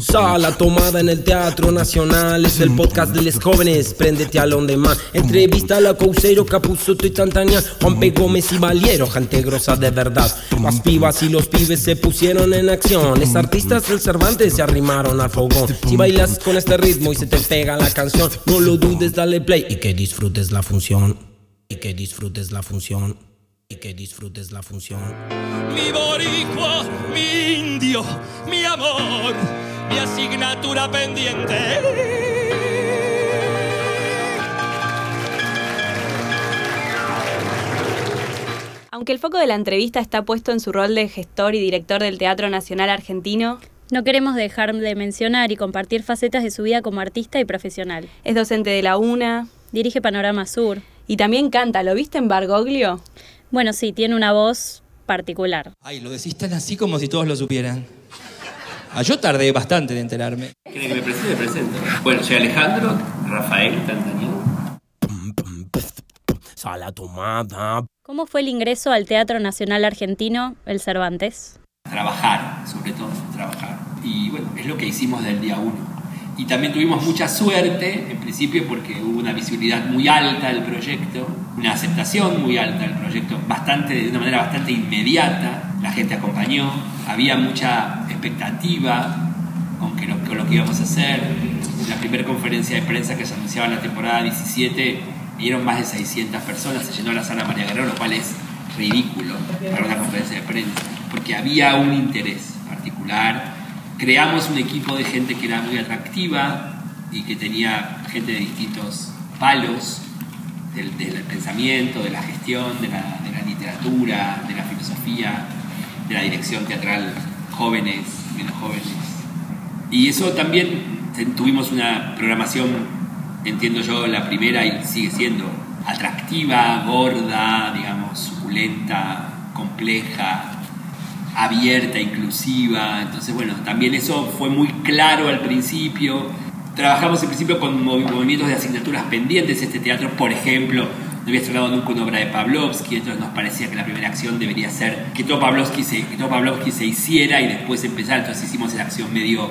Sala tomada en el Teatro Nacional Es el podcast de los jóvenes Préndete a donde más Entrevista a la Couseiro, Capuzoto y Tantania Juan P. Gómez y Valiero Gente grosa de verdad. Las pibas y los pibes se pusieron en acción. Los artistas del Cervantes se arrimaron al fogón. Si bailas con este ritmo y se te pega la canción No lo dudes, dale play Y que disfrutes la función. Y que disfrutes la función y que disfrutes la función. Mi boricua, mi indio, mi amor, mi asignatura pendiente. Aunque el foco de la entrevista está puesto en su rol de gestor y director del Teatro Nacional Argentino, no queremos dejar de mencionar y compartir facetas de su vida como artista y profesional. Es docente de la UNA. Dirige Panorama Sur. Y también canta. ¿Lo viste en Bargoglio? Bueno, sí, tiene una voz particular. Ay, lo decís tan así como si todos lo supieran. Ah, yo tardé bastante en enterarme. ¿Quieren que me presente? Me presento. Bueno, soy Alejandro Rafael Tantañón. Sala tomada. ¿Cómo fue el ingreso al Teatro Nacional Argentino, el Cervantes? Trabajar, sobre todo, trabajar. Y bueno, es lo que hicimos del día uno. Y también tuvimos mucha suerte, en principio, porque hubo una visibilidad muy alta del proyecto, una aceptación muy alta del proyecto, bastante, de una manera bastante inmediata. La gente acompañó, había mucha expectativa con, que lo, con lo que íbamos a hacer. En la primera conferencia de prensa que se anunciaba en la temporada 17, vinieron más de 600 personas, se llenó la sala María Guerrero, lo cual es ridículo para una conferencia de prensa, porque había un interés particular creamos un equipo de gente que era muy atractiva y que tenía gente de distintos palos del, del pensamiento, de la gestión, de la, de la, literatura, de la filosofía, de la dirección teatral, jóvenes, menos jóvenes. Y eso también tuvimos una programación, entiendo yo, la primera y sigue siendo atractiva, gorda, digamos, suculenta, compleja, abierta, inclusiva. Entonces, bueno, también eso fue muy claro al principio. Trabajamos en principio con movimientos de asignaturas pendientes. Este teatro, por ejemplo, no había estrenado nunca una obra de Pavlovsky, entonces nos parecía que la primera acción debería ser que todo Pavlovsky se, que todo Pavlovsky se hiciera y después empezar. Entonces hicimos esa acción medio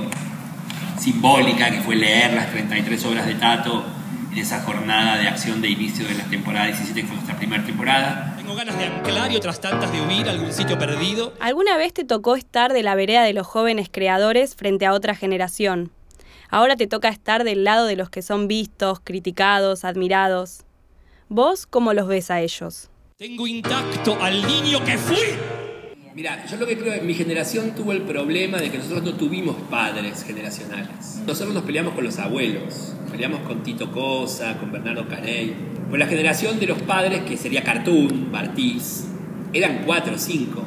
simbólica, que fue leer las 33 obras de Tato en esa jornada de acción de inicio de la temporada 17, que fue nuestra primera temporada. Tengo ganas de anclar y otras tantas de huir a algún sitio perdido. ¿Alguna vez te tocó estar de la vereda de los jóvenes creadores frente a otra generación? Ahora te toca estar del lado de los que son vistos, criticados, admirados. ¿Vos cómo los ves a ellos? Tengo intacto al niño que fui. Mira, yo lo que creo es que mi generación tuvo el problema de que nosotros no tuvimos padres generacionales. Nosotros nos peleamos con los abuelos, peleamos con Tito Cosa, con Bernardo Carey. Con la generación de los padres, que sería Cartoon, Bartiz, eran cuatro o cinco,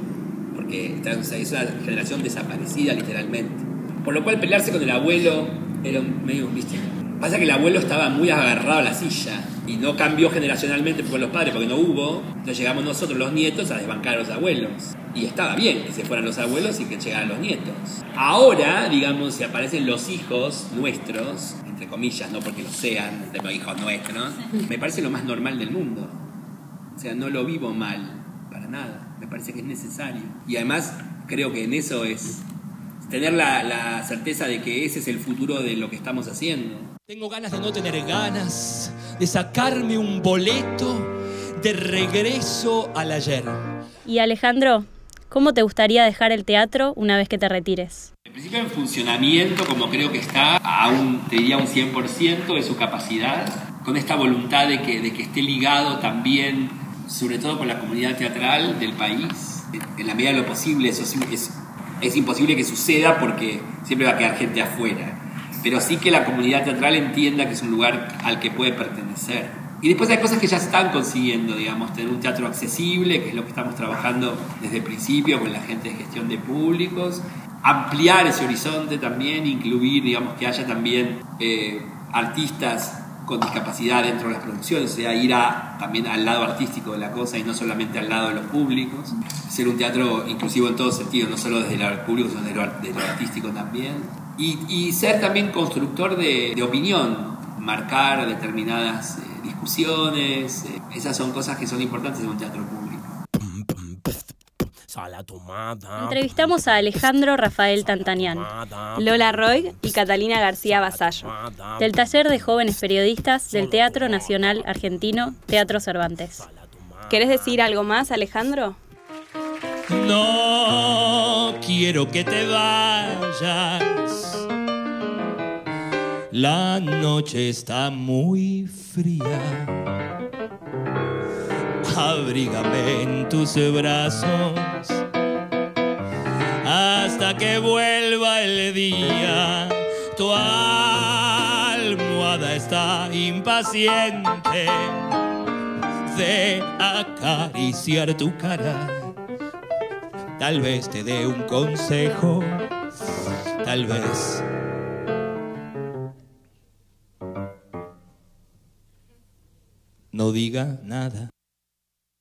porque es una generación desaparecida literalmente. Por lo cual pelearse con el abuelo era medio, viste, Pasa que el abuelo estaba muy agarrado a la silla y no cambió generacionalmente con los padres porque no hubo. Entonces llegamos nosotros, los nietos, a desbancar a los abuelos. Y estaba bien que se fueran los abuelos y que llegaran los nietos. Ahora, digamos, si aparecen los hijos nuestros, entre comillas, no porque lo sean, de los hijos nuestros, me parece lo más normal del mundo. O sea, no lo vivo mal, para nada. Me parece que es necesario. Y además, creo que en eso es tener la, la certeza de que ese es el futuro de lo que estamos haciendo. Tengo ganas de no tener ganas, de sacarme un boleto de regreso al ayer. Y Alejandro, ¿cómo te gustaría dejar el teatro una vez que te retires? En principio en funcionamiento, como creo que está, a un, te diría un 100% de su capacidad, con esta voluntad de que, de que esté ligado también, sobre todo con la comunidad teatral del país. En la medida de lo posible, eso es, es imposible que suceda porque siempre va a quedar gente afuera pero sí que la comunidad teatral entienda que es un lugar al que puede pertenecer. Y después hay cosas que ya están consiguiendo, digamos, tener un teatro accesible, que es lo que estamos trabajando desde el principio con la gente de gestión de públicos, ampliar ese horizonte también, incluir, digamos, que haya también eh, artistas con discapacidad dentro de las producciones, o sea, ir a, también al lado artístico de la cosa y no solamente al lado de los públicos, ser un teatro inclusivo en todo sentido, no solo desde el público, sino desde lo, desde lo artístico también. Y, y ser también constructor de, de opinión, marcar determinadas eh, discusiones, eh, esas son cosas que son importantes en un teatro público. Entrevistamos a Alejandro Rafael Tantanian, Lola Roy y Catalina García Basallo. del taller de jóvenes periodistas del Teatro Nacional Argentino, Teatro Cervantes. ¿Querés decir algo más, Alejandro? No quiero que te vayas. La noche está muy fría. Abrígame en tus brazos hasta que vuelva el día. Tu almohada está impaciente de acariciar tu cara. Tal vez te dé un consejo, tal vez. No diga nada.